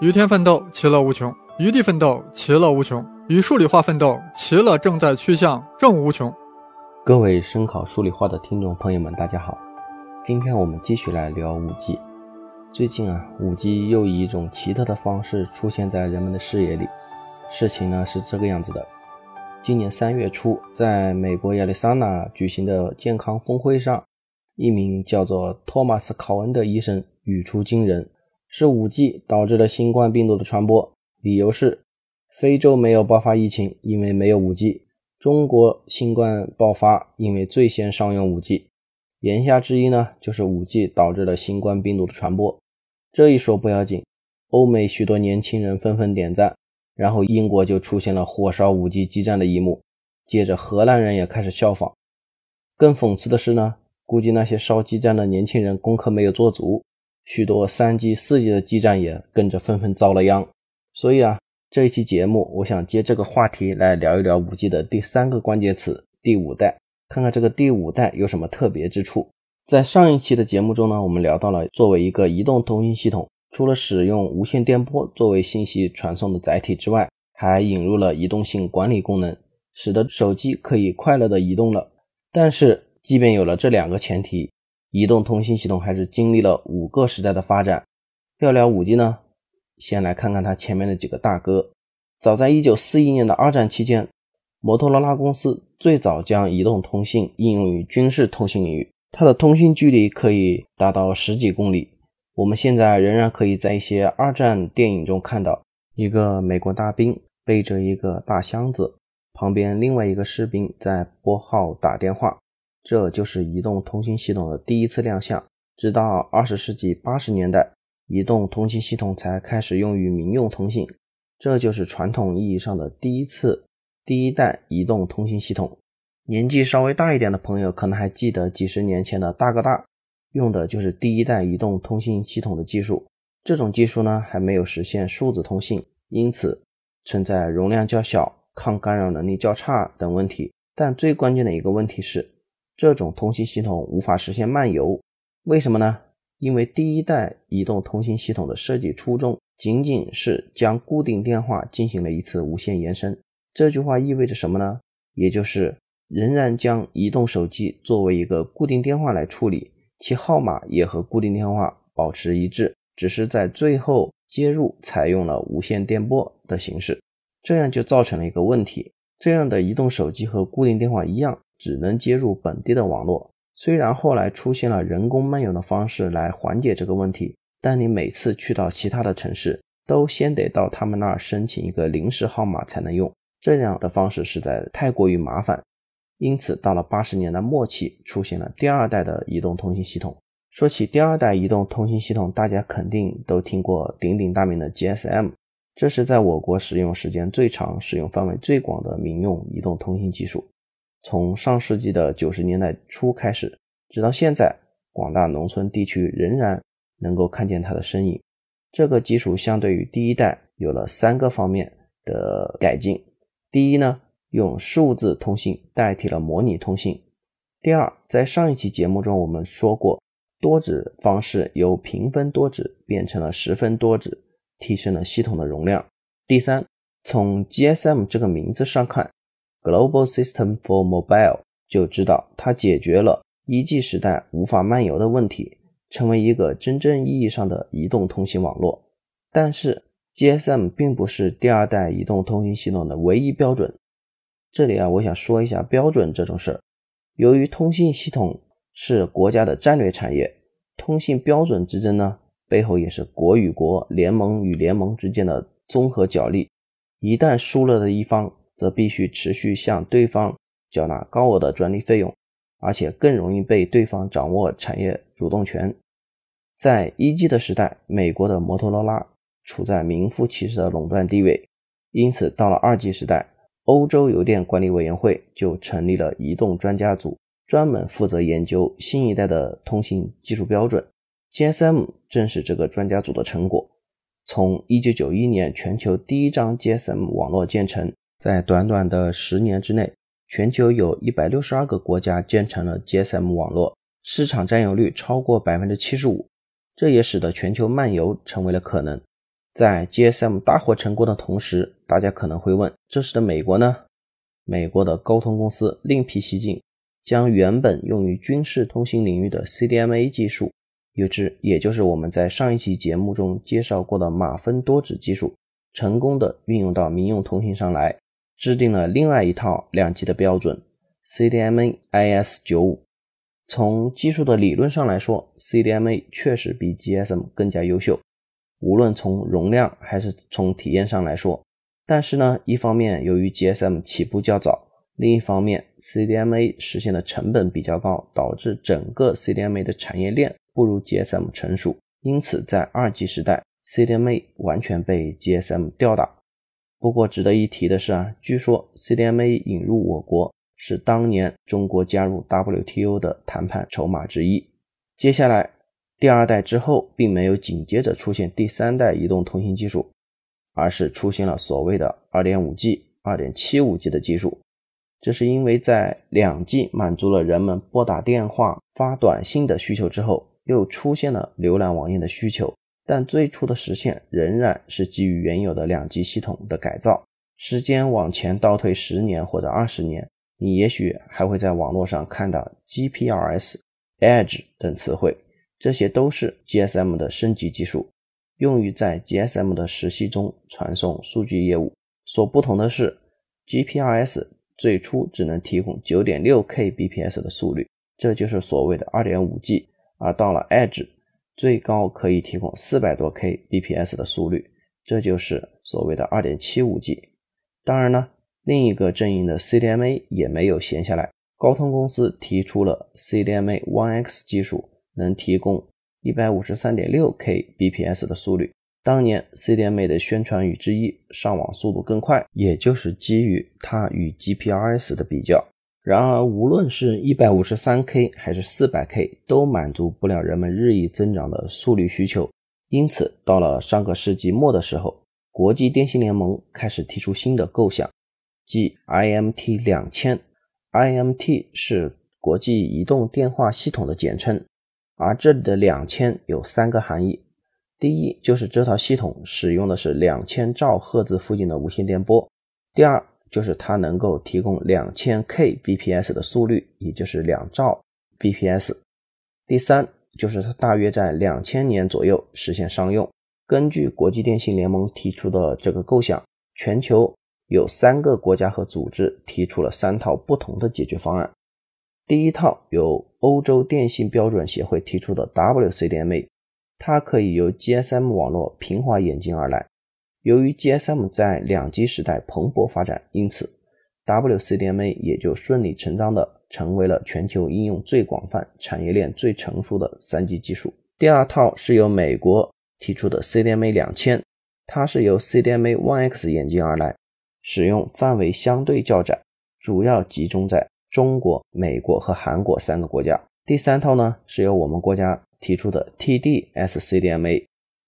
与天奋斗，其乐无穷；与地奋斗，其乐无穷；与数理化奋斗，其乐正在趋向正无穷。各位声考数理化的听众朋友们，大家好。今天我们继续来聊五 G。最近啊，五 G 又以一种奇特的方式出现在人们的视野里。事情呢是这个样子的：今年三月初，在美国亚利桑那举行的健康峰会上，一名叫做托马斯·考恩的医生语出惊人。是五 G 导致了新冠病毒的传播，理由是非洲没有爆发疫情，因为没有五 G；中国新冠爆发，因为最先商用五 G。言下之意呢，就是五 G 导致了新冠病毒的传播。这一说不要紧，欧美许多年轻人纷纷点赞，然后英国就出现了火烧五 G 基站的一幕，接着荷兰人也开始效仿。更讽刺的是呢，估计那些烧基站的年轻人功课没有做足。许多三 G、四 G 的基站也跟着纷纷遭了殃，所以啊，这一期节目我想接这个话题来聊一聊五 G 的第三个关键词——第五代，看看这个第五代有什么特别之处。在上一期的节目中呢，我们聊到了作为一个移动通信系统，除了使用无线电波作为信息传送的载体之外，还引入了移动性管理功能，使得手机可以快乐的移动了。但是，即便有了这两个前提，移动通信系统还是经历了五个时代的发展。要聊五 G 呢，先来看看它前面的几个大哥。早在1941年的二战期间，摩托罗拉公司最早将移动通信应用于军事通信领域，它的通信距离可以达到十几公里。我们现在仍然可以在一些二战电影中看到一个美国大兵背着一个大箱子，旁边另外一个士兵在拨号打电话。这就是移动通信系统的第一次亮相。直到二十世纪八十年代，移动通信系统才开始用于民用通信。这就是传统意义上的第一次、第一代移动通信系统。年纪稍微大一点的朋友可能还记得，几十年前的大哥大用的就是第一代移动通信系统的技术。这种技术呢，还没有实现数字通信，因此存在容量较小、抗干扰能力较差等问题。但最关键的一个问题是。这种通信系统无法实现漫游，为什么呢？因为第一代移动通信系统的设计初衷仅仅是将固定电话进行了一次无线延伸。这句话意味着什么呢？也就是仍然将移动手机作为一个固定电话来处理，其号码也和固定电话保持一致，只是在最后接入采用了无线电波的形式。这样就造成了一个问题：这样的移动手机和固定电话一样。只能接入本地的网络。虽然后来出现了人工漫游的方式来缓解这个问题，但你每次去到其他的城市，都先得到他们那儿申请一个临时号码才能用。这样的方式实在太过于麻烦。因此，到了八十年代末期，出现了第二代的移动通信系统。说起第二代移动通信系统，大家肯定都听过鼎鼎大名的 GSM，这是在我国使用时间最长、使用范围最广的民用移动通信技术。从上世纪的九十年代初开始，直到现在，广大农村地区仍然能够看见它的身影。这个技术相对于第一代有了三个方面的改进：第一呢，用数字通信代替了模拟通信；第二，在上一期节目中我们说过，多指方式由平分多指变成了十分多指，提升了系统的容量；第三，从 GSM 这个名字上看。Global System for Mobile 就知道它解决了一 G 时代无法漫游的问题，成为一个真正意义上的移动通信网络。但是 GSM 并不是第二代移动通信系统的唯一标准。这里啊，我想说一下标准这种事儿。由于通信系统是国家的战略产业，通信标准之争呢，背后也是国与国、联盟与联盟之间的综合角力。一旦输了的一方，则必须持续向对方缴纳高额的专利费用，而且更容易被对方掌握产业主动权。在一 G 的时代，美国的摩托罗拉处在名副其实的垄断地位，因此到了二 G 时代，欧洲邮电管理委员会就成立了移动专家组，专门负责研究新一代的通信技术标准。GSM 正是这个专家组的成果。从1991年全球第一张 GSM 网络建成。在短短的十年之内，全球有一百六十二个国家建成了 GSM 网络，市场占有率超过百分之七十五。这也使得全球漫游成为了可能。在 GSM 大获成功的同时，大家可能会问：这时的美国呢？美国的高通公司另辟蹊径，将原本用于军事通信领域的 CDMA 技术，也之也就是我们在上一期节目中介绍过的马分多指技术，成功的运用到民用通信上来，制定了另外一套两级的标准 CDMA IS95。从技术的理论上来说，CDMA 确实比 GSM 更加优秀，无论从容量还是从体验上来说。但是呢，一方面由于 GSM 起步较早，另一方面 CDMA 实现的成本比较高，导致整个 CDMA 的产业链不如 GSM 成熟。因此，在二 G 时代，CDMA 完全被 GSM 吊打。不过值得一提的是啊，据说 CDMA 引入我国是当年中国加入 WTO 的谈判筹码之一。接下来，第二代之后，并没有紧接着出现第三代移动通信技术。而是出现了所谓的 2.5G、2.75G 的技术，这是因为在 2G 满足了人们拨打电话、发短信的需求之后，又出现了浏览网页的需求，但最初的实现仍然是基于原有的 2G 系统的改造。时间往前倒退十年或者二十年，你也许还会在网络上看到 GPRS、Edge 等词汇，这些都是 GSM 的升级技术。用于在 GSM 的时系中传送数据业务。所不同的是，GPRS 最初只能提供 9.6Kbps 的速率，这就是所谓的 2.5G。而到了 Edge，最高可以提供400多 Kbps 的速率，这就是所谓的 2.75G。当然呢，另一个阵营的 CDMA 也没有闲下来，高通公司提出了 CDMA One X 技术，能提供。一百五十三点六 Kbps 的速率，当年 CDMA 的宣传语之一，上网速度更快，也就是基于它与 GPRS 的比较。然而，无论是一百五十三 K 还是四百 K，都满足不了人们日益增长的速率需求。因此，到了上个世纪末的时候，国际电信联盟开始提出新的构想，即 IMT 两千。IMT 是国际移动电话系统的简称。而这里的两千有三个含义，第一就是这套系统使用的是两千兆赫兹附近的无线电波，第二就是它能够提供两千 Kbps 的速率，也就是两兆 bps，第三就是它大约在两千年左右实现商用。根据国际电信联盟提出的这个构想，全球有三个国家和组织提出了三套不同的解决方案。第一套由欧洲电信标准协会提出的 WCDMA，它可以由 GSM 网络平滑演进而来。由于 GSM 在两 G 时代蓬勃发展，因此 WCDMA 也就顺理成章地成为了全球应用最广泛、产业链最成熟的三 G 技术。第二套是由美国提出的 CDMA 两千，它是由 CDMA One X 演进而来，使用范围相对较窄，主要集中在。中国、美国和韩国三个国家。第三套呢，是由我们国家提出的 TD-SCDMA，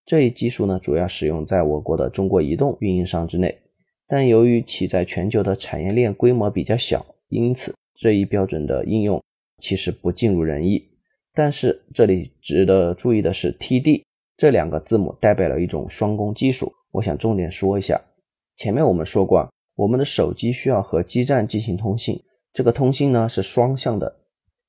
这一技术呢，主要使用在我国的中国移动运营商之内，但由于其在全球的产业链规模比较小，因此这一标准的应用其实不尽如人意。但是这里值得注意的是，TD 这两个字母代表了一种双工技术。我想重点说一下，前面我们说过，我们的手机需要和基站进行通信。这个通信呢是双向的，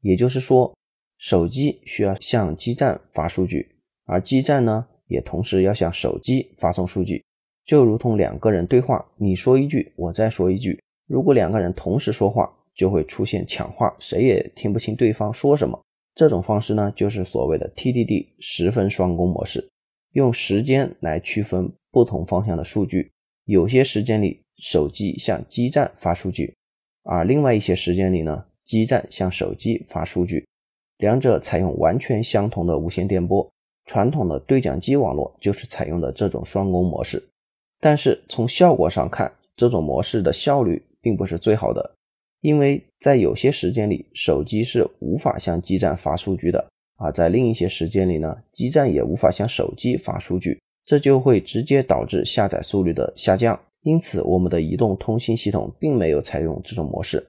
也就是说，手机需要向基站发数据，而基站呢也同时要向手机发送数据，就如同两个人对话，你说一句，我再说一句。如果两个人同时说话，就会出现抢话，谁也听不清对方说什么。这种方式呢，就是所谓的 TDD 十分双工模式，用时间来区分不同方向的数据。有些时间里，手机向基站发数据。而另外一些时间里呢，基站向手机发数据，两者采用完全相同的无线电波。传统的对讲机网络就是采用的这种双工模式。但是从效果上看，这种模式的效率并不是最好的，因为在有些时间里，手机是无法向基站发数据的；而在另一些时间里呢，基站也无法向手机发数据，这就会直接导致下载速率的下降。因此，我们的移动通信系统并没有采用这种模式，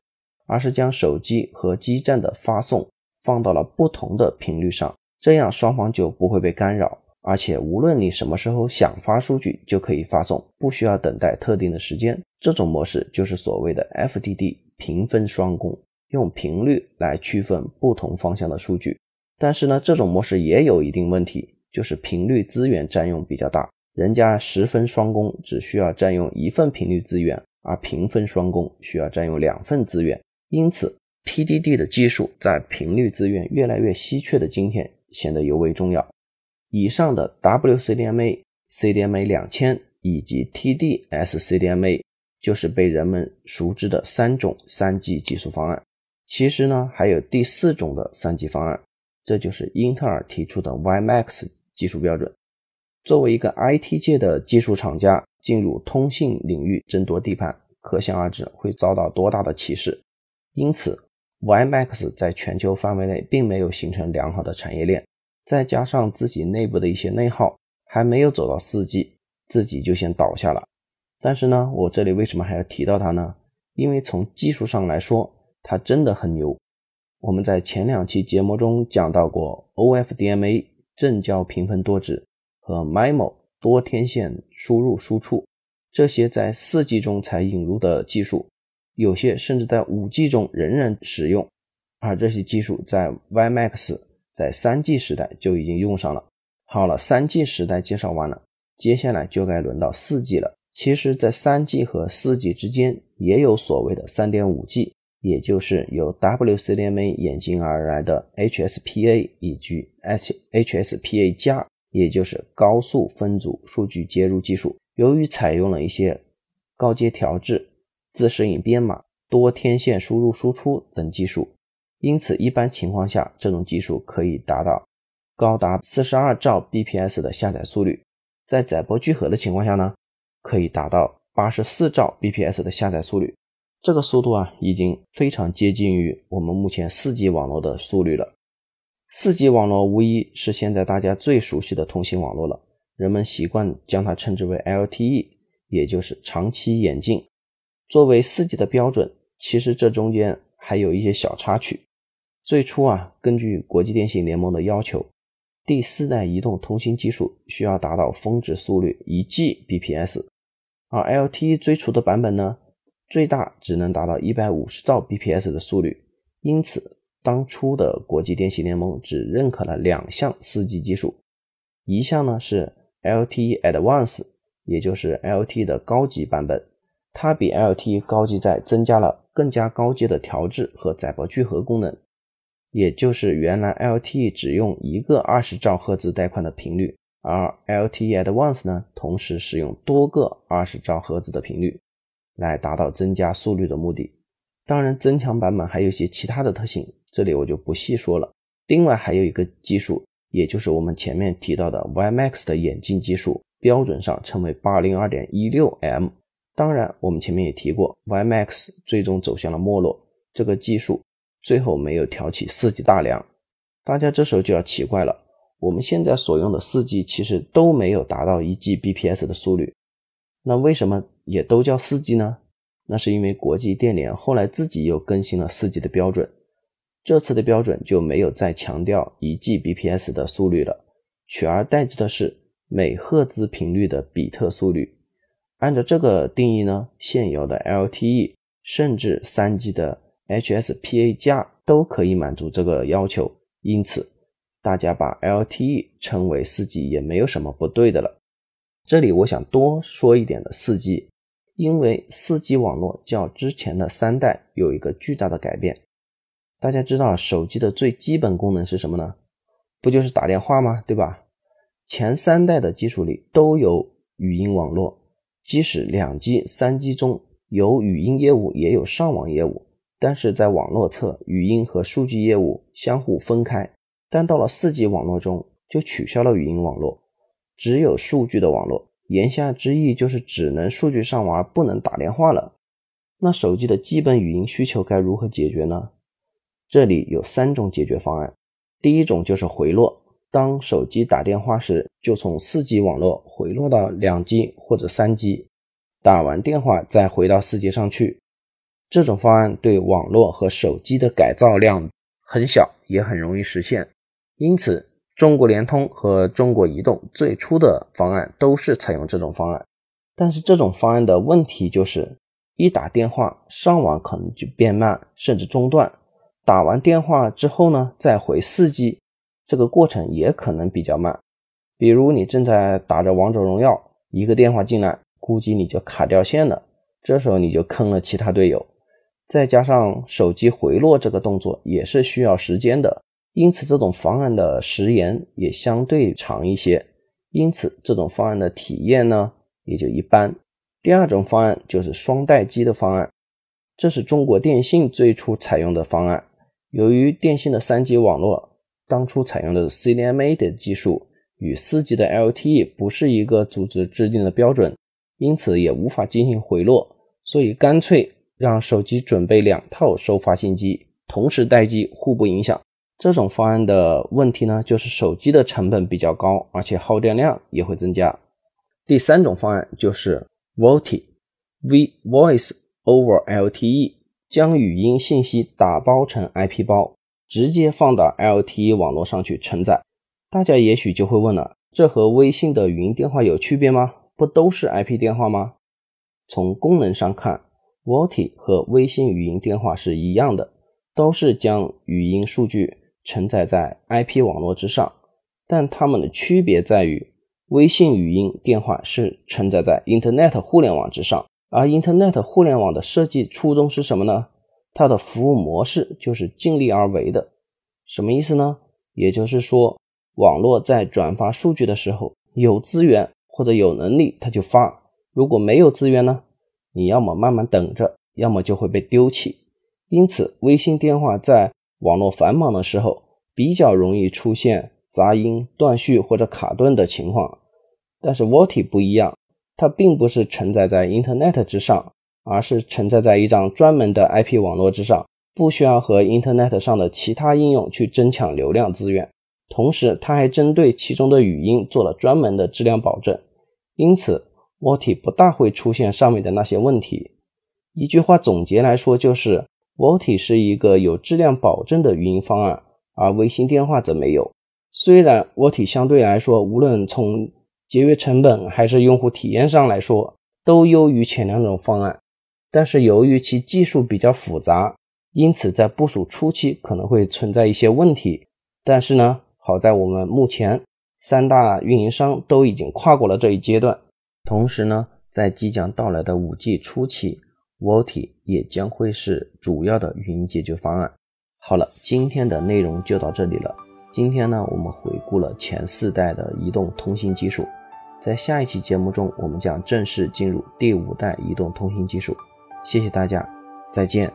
而是将手机和基站的发送放到了不同的频率上，这样双方就不会被干扰，而且无论你什么时候想发数据就可以发送，不需要等待特定的时间。这种模式就是所谓的 FDD 平分双工，用频率来区分不同方向的数据。但是呢，这种模式也有一定问题，就是频率资源占用比较大。人家十分双工只需要占用一份频率资源，而平分双工需要占用两份资源。因此，PDD 的技术在频率资源越来越稀缺的今天显得尤为重要。以上的 WCDMA、CDMA 两千以及 TD-SCDMA 就是被人们熟知的三种三 G 技术方案。其实呢，还有第四种的三 G 方案，这就是英特尔提出的 WiMAX 技术标准。作为一个 IT 界的技术厂家，进入通信领域争夺地盘，可想而知会遭到多大的歧视。因此 Ymax 在全球范围内并没有形成良好的产业链，再加上自己内部的一些内耗，还没有走到 4G，自己就先倒下了。但是呢，我这里为什么还要提到它呢？因为从技术上来说，它真的很牛。我们在前两期节目中讲到过 OFDMA 正交评分多值。和 MIMO 多天线输入输出这些在 4G 中才引入的技术，有些甚至在 5G 中仍然使用，而这些技术在 WiMAX 在 3G 时代就已经用上了。好了，3G 时代介绍完了，接下来就该轮到 4G 了。其实，在 3G 和 4G 之间也有所谓的 3.5G，也就是由 WCDMA 演进而来的 HSPA 以及 HSPA 加。也就是高速分组数据接入技术，由于采用了一些高阶调制、自适应编码、多天线输入输出等技术，因此一般情况下，这种技术可以达到高达四十二兆 bps 的下载速率。在载波聚合的情况下呢，可以达到八十四兆 bps 的下载速率。这个速度啊，已经非常接近于我们目前四 G 网络的速率了。四 G 网络无疑是现在大家最熟悉的通信网络了，人们习惯将它称之为 LTE，也就是长期演进。作为四 G 的标准，其实这中间还有一些小插曲。最初啊，根据国际电信联盟的要求，第四代移动通信技术需要达到峰值速率一 Gbps，而 LTE 最初的版本呢，最大只能达到一百五十兆 bps 的速率，因此。当初的国际电信联盟只认可了两项 4G 技术，一项呢是 LTE Advanced，也就是 LTE 的高级版本，它比 LTE 高级在增加了更加高阶的调制和载波聚合功能，也就是原来 LTE 只用一个二十兆赫兹带宽的频率，而 LTE Advanced 呢同时使用多个二十兆赫兹的频率，来达到增加速率的目的。当然，增强版本还有一些其他的特性。这里我就不细说了。另外还有一个技术，也就是我们前面提到的 WiMAX 的演进技术，标准上称为 802.16m。当然，我们前面也提过，WiMAX 最终走向了没落，这个技术最后没有挑起 4G 大梁。大家这时候就要奇怪了，我们现在所用的 4G 其实都没有达到 1Gbps 的速率，那为什么也都叫 4G 呢？那是因为国际电联后来自己又更新了 4G 的标准。这次的标准就没有再强调一 Gbps 的速率了，取而代之的是每赫兹频率的比特速率。按照这个定义呢，现有的 LTE 甚至 3G 的 HSPA 加都可以满足这个要求。因此，大家把 LTE 称为 4G 也没有什么不对的了。这里我想多说一点的 4G，因为 4G 网络较之前的三代有一个巨大的改变。大家知道手机的最基本功能是什么呢？不就是打电话吗？对吧？前三代的技术里都有语音网络，即使两 G、三 G 中有语音业务，也有上网业务，但是在网络侧，语音和数据业务相互分开。但到了四 G 网络中，就取消了语音网络，只有数据的网络。言下之意就是只能数据上网而，不能打电话了。那手机的基本语音需求该如何解决呢？这里有三种解决方案，第一种就是回落，当手机打电话时，就从四 G 网络回落到两 G 或者三 G，打完电话再回到四 G 上去。这种方案对网络和手机的改造量很小，也很容易实现，因此中国联通和中国移动最初的方案都是采用这种方案，但是这种方案的问题就是，一打电话上网可能就变慢，甚至中断。打完电话之后呢，再回 4G，这个过程也可能比较慢。比如你正在打着王者荣耀，一个电话进来，估计你就卡掉线了，这时候你就坑了其他队友。再加上手机回落这个动作也是需要时间的。因此，这种方案的时延也相对长一些，因此这种方案的体验呢也就一般。第二种方案就是双待机的方案，这是中国电信最初采用的方案。由于电信的 3G 网络当初采用的 CDMA 的技术与 4G 的 LTE 不是一个组织制定的标准，因此也无法进行回落，所以干脆让手机准备两套收发信机，同时待机，互不影响。这种方案的问题呢，就是手机的成本比较高，而且耗电量也会增加。第三种方案就是 VoLTE，V Voice over LTE，将语音信息打包成 IP 包，直接放到 LTE 网络上去承载。大家也许就会问了，这和微信的语音电话有区别吗？不都是 IP 电话吗？从功能上看，VoLTE 和微信语音电话是一样的，都是将语音数据。承载在 IP 网络之上，但它们的区别在于，微信语音电话是承载在 Internet 互联网之上，而 Internet 互联网的设计初衷是什么呢？它的服务模式就是尽力而为的。什么意思呢？也就是说，网络在转发数据的时候，有资源或者有能力，它就发；如果没有资源呢，你要么慢慢等着，要么就会被丢弃。因此，微信电话在网络繁忙的时候，比较容易出现杂音、断续或者卡顿的情况。但是 VoLTE 不一样，它并不是承载在 Internet 之上，而是承载在一张专门的 IP 网络之上，不需要和 Internet 上的其他应用去争抢流量资源。同时，它还针对其中的语音做了专门的质量保证，因此 VoLTE 不大会出现上面的那些问题。一句话总结来说，就是。VoLTE 是一个有质量保证的语音方案，而微信电话则没有。虽然 VoLTE 相对来说，无论从节约成本还是用户体验上来说，都优于前两种方案，但是由于其技术比较复杂，因此在部署初期可能会存在一些问题。但是呢，好在我们目前三大运营商都已经跨过了这一阶段，同时呢，在即将到来的 5G 初期。VoLTE 也将会是主要的语音解决方案。好了，今天的内容就到这里了。今天呢，我们回顾了前四代的移动通信技术，在下一期节目中，我们将正式进入第五代移动通信技术。谢谢大家，再见。